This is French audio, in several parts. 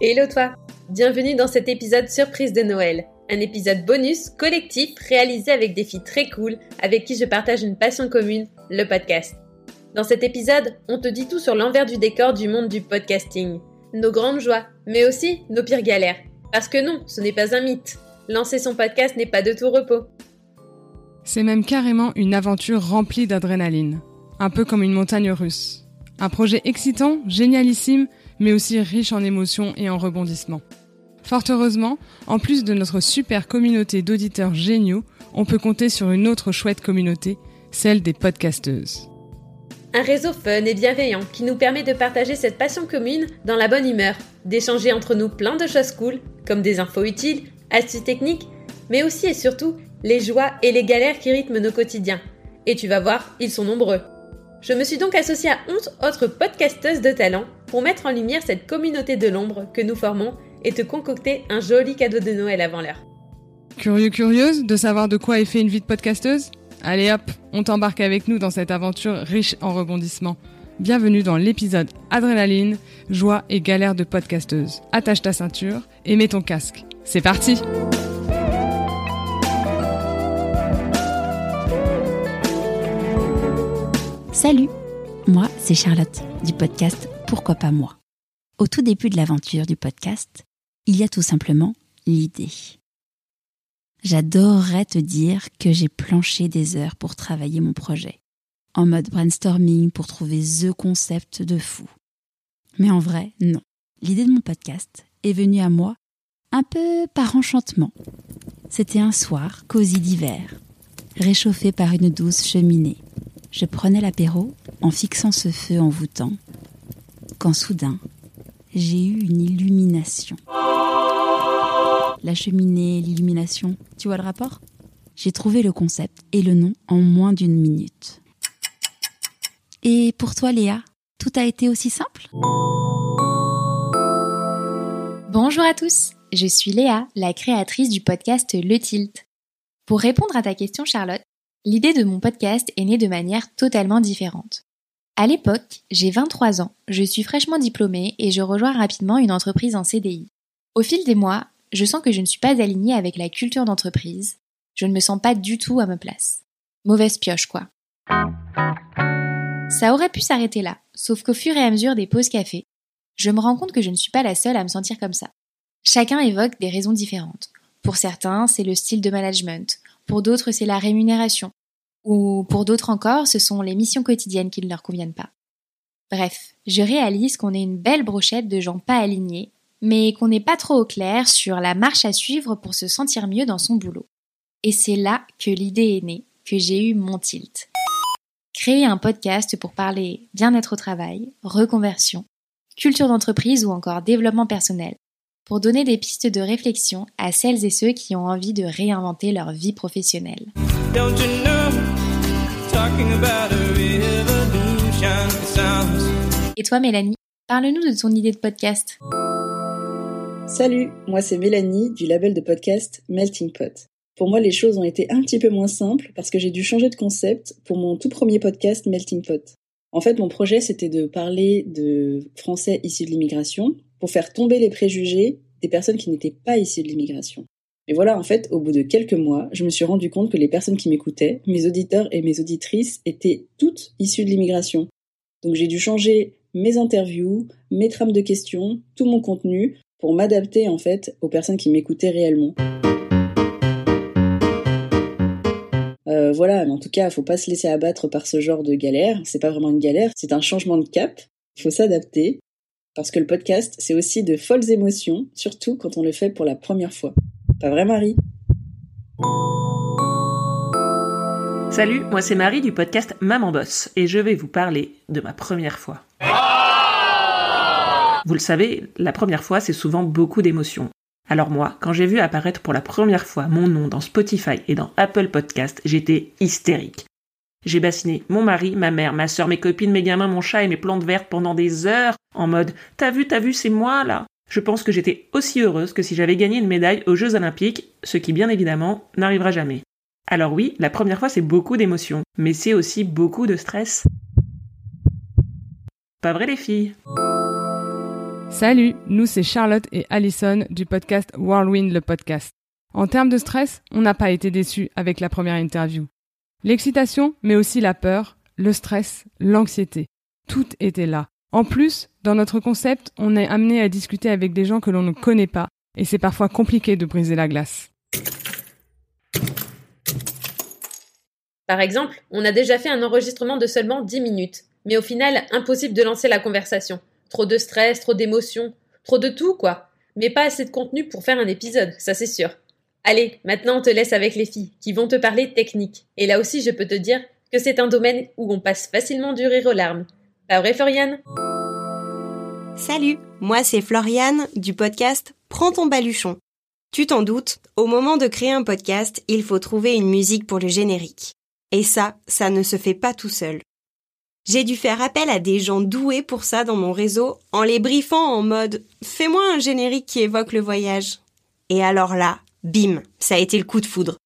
Hello toi Bienvenue dans cet épisode surprise de Noël. Un épisode bonus collectif réalisé avec des filles très cool avec qui je partage une passion commune, le podcast. Dans cet épisode, on te dit tout sur l'envers du décor du monde du podcasting. Nos grandes joies, mais aussi nos pires galères. Parce que non, ce n'est pas un mythe. Lancer son podcast n'est pas de tout repos. C'est même carrément une aventure remplie d'adrénaline. Un peu comme une montagne russe. Un projet excitant, génialissime, mais aussi riche en émotions et en rebondissements. Fort heureusement, en plus de notre super communauté d'auditeurs géniaux, on peut compter sur une autre chouette communauté, celle des podcasteuses. Un réseau fun et bienveillant qui nous permet de partager cette passion commune dans la bonne humeur, d'échanger entre nous plein de choses cool, comme des infos utiles, astuces techniques, mais aussi et surtout les joies et les galères qui rythment nos quotidiens. Et tu vas voir, ils sont nombreux. Je me suis donc associée à 11 autres podcasteuses de talent pour mettre en lumière cette communauté de l'ombre que nous formons et te concocter un joli cadeau de Noël avant l'heure. Curieux, curieuse de savoir de quoi est fait une vie de podcasteuse? Allez hop, on t'embarque avec nous dans cette aventure riche en rebondissements. Bienvenue dans l'épisode Adrénaline, joie et galère de podcasteuse. Attache ta ceinture et mets ton casque. C'est parti! Salut, moi c'est Charlotte du podcast Pourquoi pas moi. Au tout début de l'aventure du podcast, il y a tout simplement l'idée. J'adorerais te dire que j'ai planché des heures pour travailler mon projet, en mode brainstorming pour trouver the concept de fou. Mais en vrai, non. L'idée de mon podcast est venue à moi un peu par enchantement. C'était un soir cosy d'hiver, réchauffé par une douce cheminée je prenais l'apéro en fixant ce feu envoûtant, quand soudain, j'ai eu une illumination. La cheminée, l'illumination, tu vois le rapport? J'ai trouvé le concept et le nom en moins d'une minute. Et pour toi, Léa, tout a été aussi simple? Bonjour à tous, je suis Léa, la créatrice du podcast Le Tilt. Pour répondre à ta question, Charlotte, l'idée de mon podcast est née de manière totalement différente. À l'époque, j'ai 23 ans, je suis fraîchement diplômée et je rejoins rapidement une entreprise en CDI. Au fil des mois, je sens que je ne suis pas alignée avec la culture d'entreprise. Je ne me sens pas du tout à ma place. Mauvaise pioche, quoi. Ça aurait pu s'arrêter là, sauf qu'au fur et à mesure des pauses café, je me rends compte que je ne suis pas la seule à me sentir comme ça. Chacun évoque des raisons différentes. Pour certains, c'est le style de management. Pour d'autres, c'est la rémunération. Ou pour d'autres encore, ce sont les missions quotidiennes qui ne leur conviennent pas. Bref, je réalise qu'on est une belle brochette de gens pas alignés, mais qu'on n'est pas trop au clair sur la marche à suivre pour se sentir mieux dans son boulot. Et c'est là que l'idée est née, que j'ai eu mon tilt. Créer un podcast pour parler bien-être au travail, reconversion, culture d'entreprise ou encore développement personnel, pour donner des pistes de réflexion à celles et ceux qui ont envie de réinventer leur vie professionnelle. Et toi Mélanie, parle-nous de ton idée de podcast. Salut, moi c'est Mélanie du label de podcast Melting Pot. Pour moi, les choses ont été un petit peu moins simples parce que j'ai dû changer de concept pour mon tout premier podcast Melting Pot. En fait, mon projet, c'était de parler de Français issus de l'immigration pour faire tomber les préjugés des personnes qui n'étaient pas issues de l'immigration. Et voilà, en fait, au bout de quelques mois, je me suis rendu compte que les personnes qui m'écoutaient, mes auditeurs et mes auditrices, étaient toutes issues de l'immigration. Donc j'ai dû changer mes interviews, mes trames de questions, tout mon contenu pour m'adapter en fait aux personnes qui m'écoutaient réellement. Euh, voilà, mais en tout cas, faut pas se laisser abattre par ce genre de galère. C'est pas vraiment une galère, c'est un changement de cap. Il faut s'adapter parce que le podcast, c'est aussi de folles émotions, surtout quand on le fait pour la première fois. Pas vrai, Marie? Salut, moi c'est Marie du podcast Maman Boss et je vais vous parler de ma première fois. Vous le savez, la première fois c'est souvent beaucoup d'émotions. Alors moi, quand j'ai vu apparaître pour la première fois mon nom dans Spotify et dans Apple Podcast, j'étais hystérique. J'ai bassiné mon mari, ma mère, ma soeur, mes copines, mes gamins, mon chat et mes plantes vertes pendant des heures en mode T'as vu, t'as vu, c'est moi là je pense que j'étais aussi heureuse que si j'avais gagné une médaille aux Jeux Olympiques, ce qui bien évidemment n'arrivera jamais. Alors oui, la première fois c'est beaucoup d'émotions, mais c'est aussi beaucoup de stress. Pas vrai les filles? Salut, nous c'est Charlotte et Allison du podcast Whirlwind le podcast. En termes de stress, on n'a pas été déçus avec la première interview. L'excitation, mais aussi la peur, le stress, l'anxiété, tout était là. En plus, dans notre concept, on est amené à discuter avec des gens que l'on ne connaît pas, et c'est parfois compliqué de briser la glace. Par exemple, on a déjà fait un enregistrement de seulement 10 minutes, mais au final, impossible de lancer la conversation. Trop de stress, trop d'émotions, trop de tout, quoi. Mais pas assez de contenu pour faire un épisode, ça c'est sûr. Allez, maintenant on te laisse avec les filles, qui vont te parler technique. Et là aussi, je peux te dire que c'est un domaine où on passe facilement du rire aux larmes. Pas vrai, Floriane? Salut, moi c'est Floriane du podcast Prends ton baluchon. Tu t'en doutes, au moment de créer un podcast, il faut trouver une musique pour le générique. Et ça, ça ne se fait pas tout seul. J'ai dû faire appel à des gens doués pour ça dans mon réseau en les briefant en mode fais-moi un générique qui évoque le voyage. Et alors là, bim, ça a été le coup de foudre.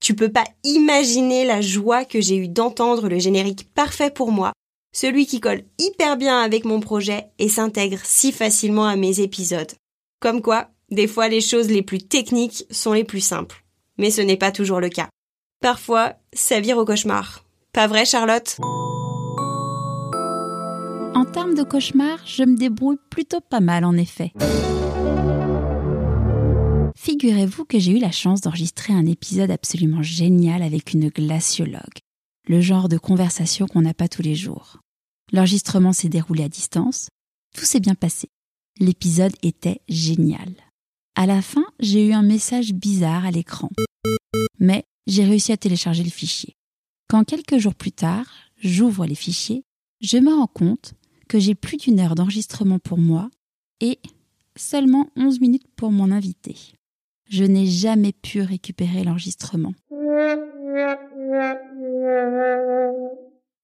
Tu peux pas imaginer la joie que j'ai eue d'entendre le générique parfait pour moi celui qui colle hyper bien avec mon projet et s'intègre si facilement à mes épisodes. Comme quoi, des fois les choses les plus techniques sont les plus simples. Mais ce n'est pas toujours le cas. Parfois, ça vire au cauchemar. Pas vrai, Charlotte? En termes de cauchemar, je me débrouille plutôt pas mal en effet. Figurez-vous que j'ai eu la chance d'enregistrer un épisode absolument génial avec une glaciologue le genre de conversation qu'on n'a pas tous les jours. L'enregistrement s'est déroulé à distance, tout s'est bien passé. L'épisode était génial. À la fin, j'ai eu un message bizarre à l'écran. Mais j'ai réussi à télécharger le fichier. Quand quelques jours plus tard, j'ouvre les fichiers, je me rends compte que j'ai plus d'une heure d'enregistrement pour moi et seulement 11 minutes pour mon invité. Je n'ai jamais pu récupérer l'enregistrement.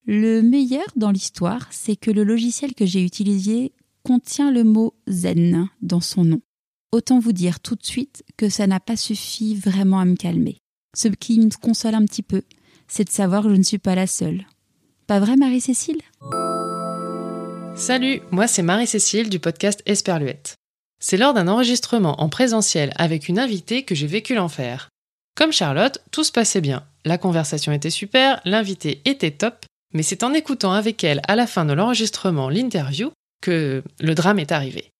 Le meilleur dans l'histoire, c'est que le logiciel que j'ai utilisé contient le mot zen dans son nom. Autant vous dire tout de suite que ça n'a pas suffi vraiment à me calmer. Ce qui me console un petit peu, c'est de savoir que je ne suis pas la seule. Pas vrai Marie-Cécile? Salut, moi c'est Marie-Cécile du podcast Esperluette. C'est lors d'un enregistrement en présentiel avec une invitée que j'ai vécu l'enfer. Comme Charlotte, tout se passait bien. La conversation était super, l'invité était top, mais c'est en écoutant avec elle à la fin de l'enregistrement l'interview que le drame est arrivé.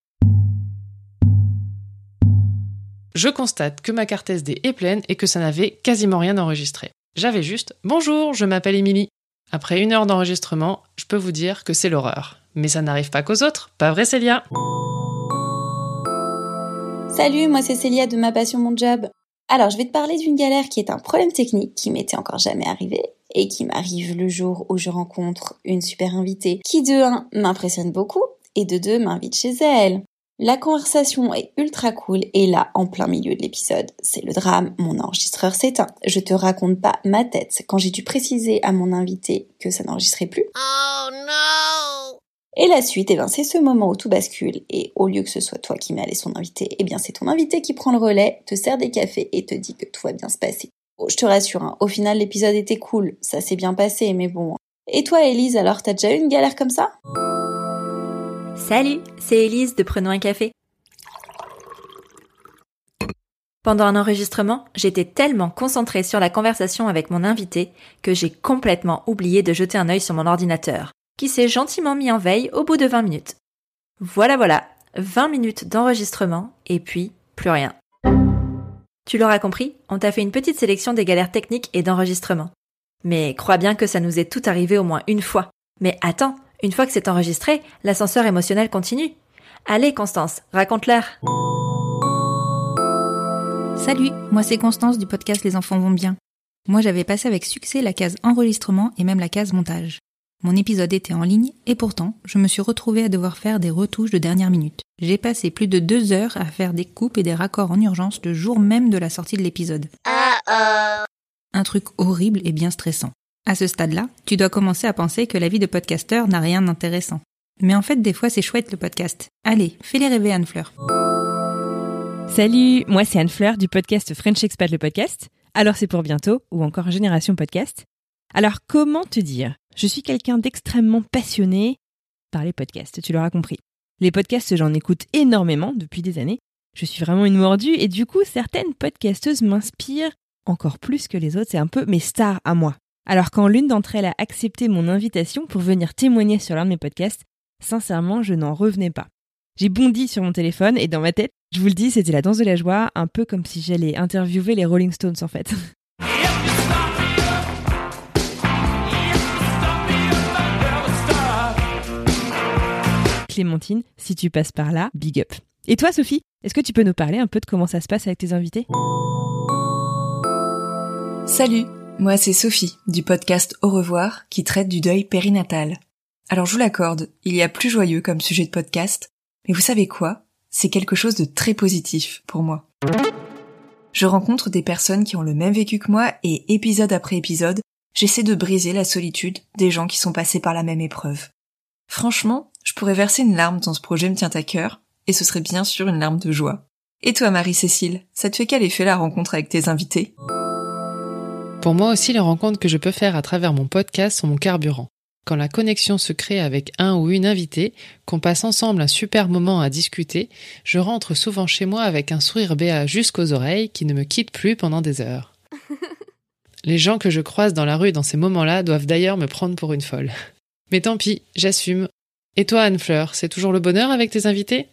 Je constate que ma carte SD est pleine et que ça n'avait quasiment rien enregistré. J'avais juste Bonjour, je m'appelle Émilie. Après une heure d'enregistrement, je peux vous dire que c'est l'horreur. Mais ça n'arrive pas qu'aux autres, pas vrai Célia? Salut, moi c'est Célia de Ma Passion Mon Job. Alors, je vais te parler d'une galère qui est un problème technique qui m'était encore jamais arrivé et qui m'arrive le jour où je rencontre une super invitée qui de 1 m'impressionne beaucoup et de 2 m'invite chez elle. La conversation est ultra cool et là, en plein milieu de l'épisode, c'est le drame, mon enregistreur s'éteint. Je te raconte pas ma tête quand j'ai dû préciser à mon invité que ça n'enregistrait plus. Oh non et la suite, eh ben, c'est ce moment où tout bascule et au lieu que ce soit toi qui mets allé son invité, eh bien c'est ton invité qui prend le relais, te sert des cafés et te dit que tout va bien se passer. Oh, je te rassure, hein, au final l'épisode était cool, ça s'est bien passé, mais bon. Et toi Elise, alors t'as déjà eu une galère comme ça? Salut, c'est Elise de Prenons un café. Pendant un enregistrement, j'étais tellement concentrée sur la conversation avec mon invité que j'ai complètement oublié de jeter un œil sur mon ordinateur qui s'est gentiment mis en veille au bout de 20 minutes. Voilà voilà, 20 minutes d'enregistrement et puis plus rien. Tu l'auras compris, on t'a fait une petite sélection des galères techniques et d'enregistrement. Mais crois bien que ça nous est tout arrivé au moins une fois. Mais attends, une fois que c'est enregistré, l'ascenseur émotionnel continue. Allez Constance, raconte-leur. Salut, moi c'est Constance du podcast Les enfants vont bien. Moi j'avais passé avec succès la case enregistrement et même la case montage. Mon épisode était en ligne et pourtant, je me suis retrouvée à devoir faire des retouches de dernière minute. J'ai passé plus de deux heures à faire des coupes et des raccords en urgence le jour même de la sortie de l'épisode. Un truc horrible et bien stressant. À ce stade-là, tu dois commencer à penser que la vie de podcasteur n'a rien d'intéressant. Mais en fait, des fois, c'est chouette le podcast. Allez, fais-les rêver, Anne-Fleur. Salut, moi c'est Anne-Fleur du podcast French Expat le podcast. Alors c'est pour bientôt, ou encore Génération Podcast. Alors comment te dire? Je suis quelqu'un d'extrêmement passionné par les podcasts, tu l'auras compris. Les podcasts, j'en écoute énormément depuis des années. Je suis vraiment une mordue et du coup, certaines podcasteuses m'inspirent encore plus que les autres. C'est un peu mes stars à moi. Alors quand l'une d'entre elles a accepté mon invitation pour venir témoigner sur l'un de mes podcasts, sincèrement, je n'en revenais pas. J'ai bondi sur mon téléphone et dans ma tête, je vous le dis, c'était la danse de la joie, un peu comme si j'allais interviewer les Rolling Stones en fait. Clémentine, si tu passes par là, big up. Et toi Sophie, est-ce que tu peux nous parler un peu de comment ça se passe avec tes invités? Salut, moi c'est Sophie du podcast Au revoir qui traite du deuil périnatal. Alors je vous l'accorde, il y a plus joyeux comme sujet de podcast, mais vous savez quoi? C'est quelque chose de très positif pour moi. Je rencontre des personnes qui ont le même vécu que moi et épisode après épisode, j'essaie de briser la solitude des gens qui sont passés par la même épreuve. Franchement, je pourrais verser une larme tant ce projet me tient à cœur, et ce serait bien sûr une larme de joie. Et toi Marie-Cécile, ça te fait quel effet la rencontre avec tes invités? Pour moi aussi, les rencontres que je peux faire à travers mon podcast sont mon carburant quand la connexion se crée avec un ou une invitée, qu'on passe ensemble un super moment à discuter, je rentre souvent chez moi avec un sourire béat jusqu'aux oreilles qui ne me quitte plus pendant des heures. Les gens que je croise dans la rue dans ces moments-là doivent d'ailleurs me prendre pour une folle. Mais tant pis, j'assume. Et toi, Anne-Fleur, c'est toujours le bonheur avec tes invités?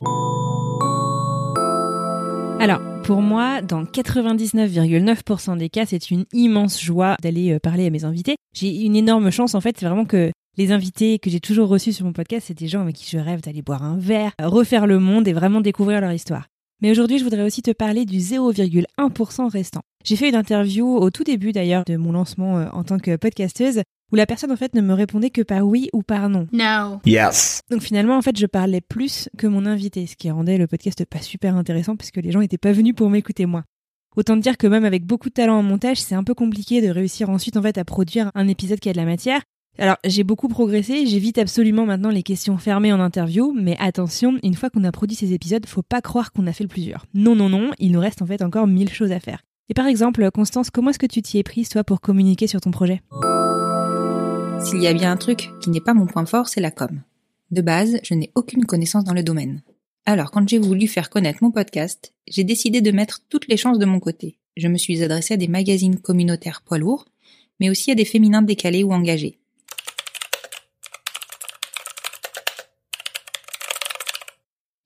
Alors, pour moi, dans 99,9% des cas, c'est une immense joie d'aller euh, parler à mes invités. J'ai une énorme chance, en fait, c'est vraiment que les invités que j'ai toujours reçus sur mon podcast, c'est des gens avec qui je rêve d'aller boire un verre, refaire le monde et vraiment découvrir leur histoire. Mais aujourd'hui, je voudrais aussi te parler du 0,1% restant. J'ai fait une interview au tout début d'ailleurs de mon lancement euh, en tant que podcasteuse où la personne en fait ne me répondait que par oui ou par non. No. Yes. Donc finalement en fait je parlais plus que mon invité, ce qui rendait le podcast pas super intéressant parce que les gens n'étaient pas venus pour m'écouter moi. Autant dire que même avec beaucoup de talent en montage, c'est un peu compliqué de réussir ensuite en fait à produire un épisode qui a de la matière alors, j'ai beaucoup progressé, j'évite absolument maintenant les questions fermées en interview, mais attention, une fois qu'on a produit ces épisodes, faut pas croire qu'on a fait le plusieurs. Non, non, non, il nous reste en fait encore mille choses à faire. Et par exemple, Constance, comment est-ce que tu t'y es prise, toi, pour communiquer sur ton projet? S'il y a bien un truc qui n'est pas mon point fort, c'est la com. De base, je n'ai aucune connaissance dans le domaine. Alors, quand j'ai voulu faire connaître mon podcast, j'ai décidé de mettre toutes les chances de mon côté. Je me suis adressée à des magazines communautaires poids lourds, mais aussi à des féminins décalés ou engagés.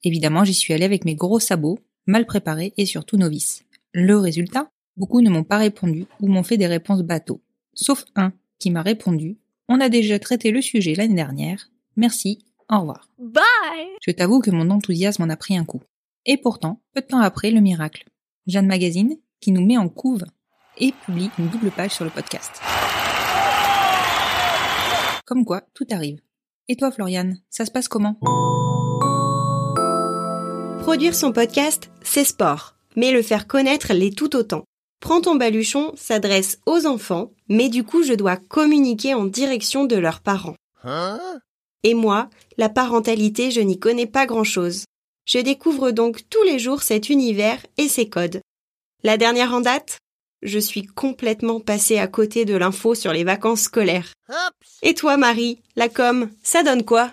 Évidemment, j'y suis allée avec mes gros sabots, mal préparés et surtout novices. Le résultat? Beaucoup ne m'ont pas répondu ou m'ont fait des réponses bateaux. Sauf un qui m'a répondu On a déjà traité le sujet l'année dernière. Merci, au revoir. Bye Je t'avoue que mon enthousiasme en a pris un coup. Et pourtant, peu de temps après, le miracle. Jeanne Magazine, qui nous met en couve et publie une double page sur le podcast. Comme quoi, tout arrive. Et toi, Floriane, ça se passe comment? Produire son podcast, c'est sport, mais le faire connaître l'est tout autant. Prends ton baluchon s'adresse aux enfants, mais du coup je dois communiquer en direction de leurs parents. Et moi, la parentalité, je n'y connais pas grand-chose. Je découvre donc tous les jours cet univers et ses codes. La dernière en date? Je suis complètement passée à côté de l'info sur les vacances scolaires. Et toi Marie, la com, ça donne quoi?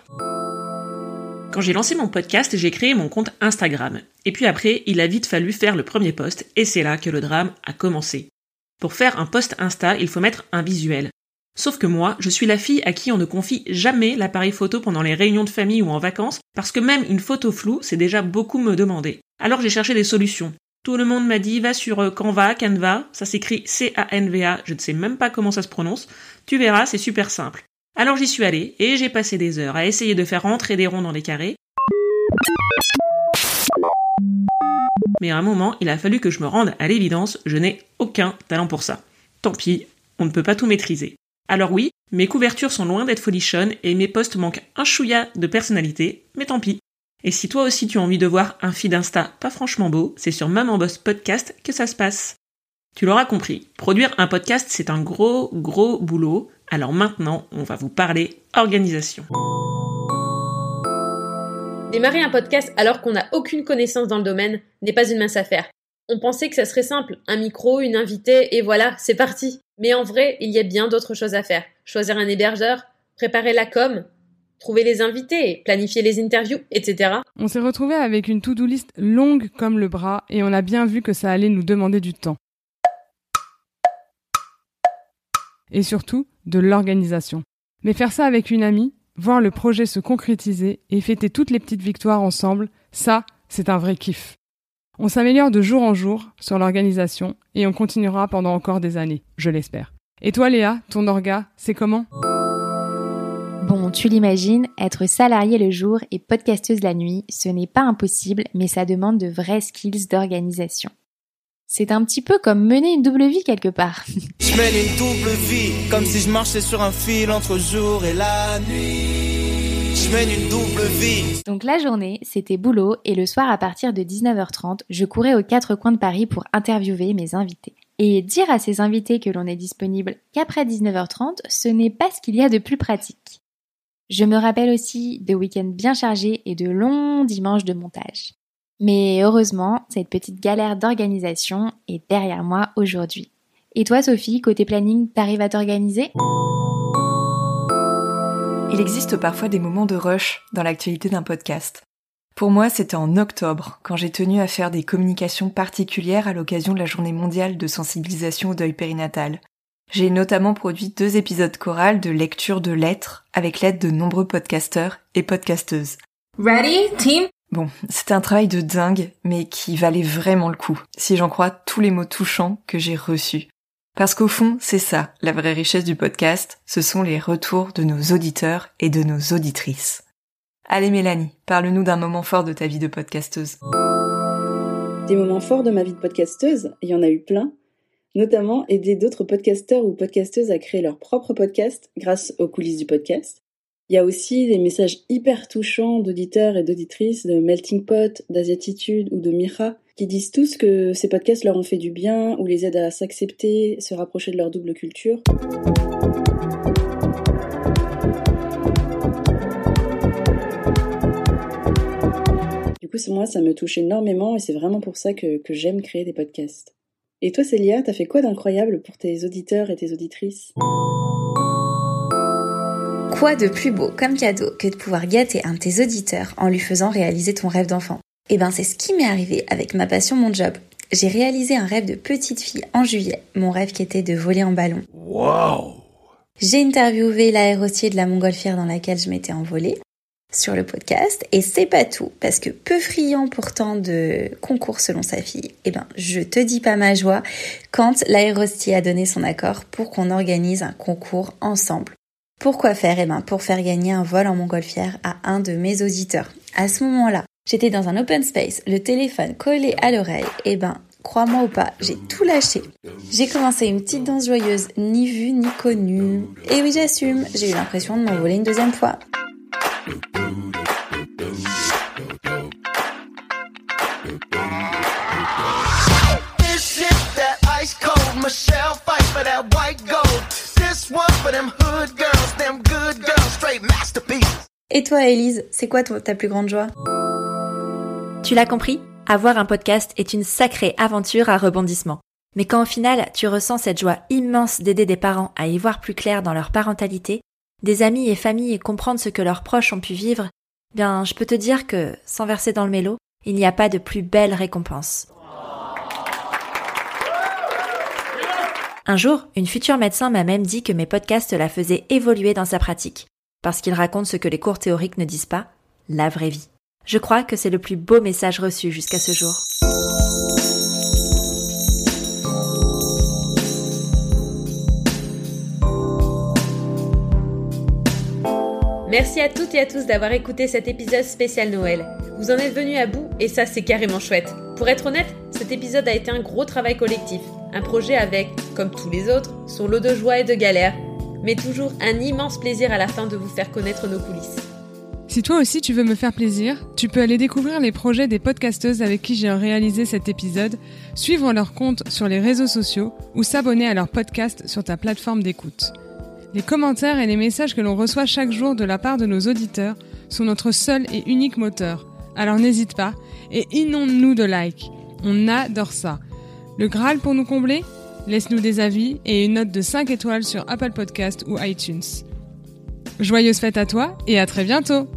Quand j'ai lancé mon podcast, j'ai créé mon compte Instagram. Et puis après, il a vite fallu faire le premier post, et c'est là que le drame a commencé. Pour faire un post Insta, il faut mettre un visuel. Sauf que moi, je suis la fille à qui on ne confie jamais l'appareil photo pendant les réunions de famille ou en vacances, parce que même une photo floue, c'est déjà beaucoup me demander. Alors j'ai cherché des solutions. Tout le monde m'a dit va sur euh, Canva, Canva, ça s'écrit C-A-N-V-A, je ne sais même pas comment ça se prononce. Tu verras, c'est super simple. Alors j'y suis allée et j'ai passé des heures à essayer de faire rentrer des ronds dans les carrés. Mais à un moment, il a fallu que je me rende à l'évidence, je n'ai aucun talent pour ça. Tant pis, on ne peut pas tout maîtriser. Alors oui, mes couvertures sont loin d'être folichonnes et mes posts manquent un chouïa de personnalité, mais tant pis. Et si toi aussi tu as envie de voir un feed Insta pas franchement beau, c'est sur Maman Boss Podcast que ça se passe. Tu l'auras compris, produire un podcast, c'est un gros, gros boulot. Alors maintenant, on va vous parler organisation. Démarrer un podcast alors qu'on n'a aucune connaissance dans le domaine n'est pas une mince affaire. On pensait que ça serait simple, un micro, une invitée, et voilà, c'est parti. Mais en vrai, il y a bien d'autres choses à faire. Choisir un hébergeur, préparer la com, trouver les invités, planifier les interviews, etc. On s'est retrouvé avec une to-do list longue comme le bras et on a bien vu que ça allait nous demander du temps. Et surtout, de l'organisation. Mais faire ça avec une amie, voir le projet se concrétiser et fêter toutes les petites victoires ensemble, ça, c'est un vrai kiff. On s'améliore de jour en jour sur l'organisation et on continuera pendant encore des années, je l'espère. Et toi Léa, ton orga, c'est comment? Bon, tu l'imagines, être salarié le jour et podcasteuse la nuit, ce n'est pas impossible, mais ça demande de vrais skills d'organisation. C'est un petit peu comme mener une double vie quelque part. Je mène une double vie, comme si je marchais sur un fil entre jour et la nuit. Je mène une double vie. Donc la journée, c'était boulot et le soir à partir de 19h30, je courais aux quatre coins de Paris pour interviewer mes invités. Et dire à ces invités que l'on est disponible qu'après 19h30, ce n'est pas ce qu'il y a de plus pratique. Je me rappelle aussi de week-ends bien chargés et de longs dimanches de montage. Mais heureusement, cette petite galère d'organisation est derrière moi aujourd'hui. Et toi Sophie, côté planning, t'arrives à t'organiser? Il existe parfois des moments de rush dans l'actualité d'un podcast. Pour moi, c'était en octobre, quand j'ai tenu à faire des communications particulières à l'occasion de la journée mondiale de sensibilisation au deuil périnatal. J'ai notamment produit deux épisodes chorales de lecture de lettres avec l'aide de nombreux podcasteurs et podcasteuses. Ready, team? Bon, c'était un travail de dingue, mais qui valait vraiment le coup, si j'en crois tous les mots touchants que j'ai reçus. Parce qu'au fond, c'est ça, la vraie richesse du podcast, ce sont les retours de nos auditeurs et de nos auditrices. Allez Mélanie, parle-nous d'un moment fort de ta vie de podcasteuse. Des moments forts de ma vie de podcasteuse, il y en a eu plein, notamment aider d'autres podcasteurs ou podcasteuses à créer leur propre podcast grâce aux coulisses du podcast. Il y a aussi des messages hyper touchants d'auditeurs et d'auditrices de Melting Pot, d'Asiatitude ou de Mira qui disent tous que ces podcasts leur ont fait du bien ou les aident à s'accepter, se rapprocher de leur double culture. Du coup, moi, ça me touche énormément et c'est vraiment pour ça que, que j'aime créer des podcasts. Et toi, Célia, t'as fait quoi d'incroyable pour tes auditeurs et tes auditrices? Quoi de plus beau comme cadeau que de pouvoir gâter un de tes auditeurs en lui faisant réaliser ton rêve d'enfant? Eh ben, c'est ce qui m'est arrivé avec ma passion, mon job. J'ai réalisé un rêve de petite fille en juillet, mon rêve qui était de voler en ballon. Wow. J'ai interviewé l'aérostier de la montgolfière dans laquelle je m'étais envolée sur le podcast et c'est pas tout parce que peu friand pourtant de concours selon sa fille, eh ben je te dis pas ma joie quand l'aérostier a donné son accord pour qu'on organise un concours ensemble. Pourquoi faire? Eh ben pour faire gagner un vol en montgolfière à un de mes auditeurs. À ce moment-là, j'étais dans un open space, le téléphone collé à l'oreille. Eh ben crois-moi ou pas, j'ai tout lâché. J'ai commencé une petite danse joyeuse, ni vue ni connue. Et oui, j'assume, j'ai eu l'impression de m'envoler une deuxième fois. Toi, Elise, c'est quoi ta plus grande joie? Tu l'as compris Avoir un podcast est une sacrée aventure à rebondissement. Mais quand au final tu ressens cette joie immense d'aider des parents à y voir plus clair dans leur parentalité, des amis et familles et comprendre ce que leurs proches ont pu vivre, bien je peux te dire que, sans verser dans le mélo, il n'y a pas de plus belle récompense. Un jour, une future médecin m'a même dit que mes podcasts la faisaient évoluer dans sa pratique, parce qu'ils racontent ce que les cours théoriques ne disent pas, la vraie vie. Je crois que c'est le plus beau message reçu jusqu'à ce jour. Merci à toutes et à tous d'avoir écouté cet épisode spécial Noël. Vous en êtes venus à bout et ça c'est carrément chouette. Pour être honnête, cet épisode a été un gros travail collectif. Un projet avec, comme tous les autres, son lot de joie et de galères, mais toujours un immense plaisir à la fin de vous faire connaître nos coulisses. Si toi aussi tu veux me faire plaisir, tu peux aller découvrir les projets des podcasteuses avec qui j'ai réalisé cet épisode, suivre leur compte sur les réseaux sociaux ou s'abonner à leur podcast sur ta plateforme d'écoute. Les commentaires et les messages que l'on reçoit chaque jour de la part de nos auditeurs sont notre seul et unique moteur. Alors n'hésite pas et inonde-nous de likes. On adore ça. Le Graal pour nous combler? Laisse-nous des avis et une note de 5 étoiles sur Apple Podcast ou iTunes. Joyeuse fête à toi et à très bientôt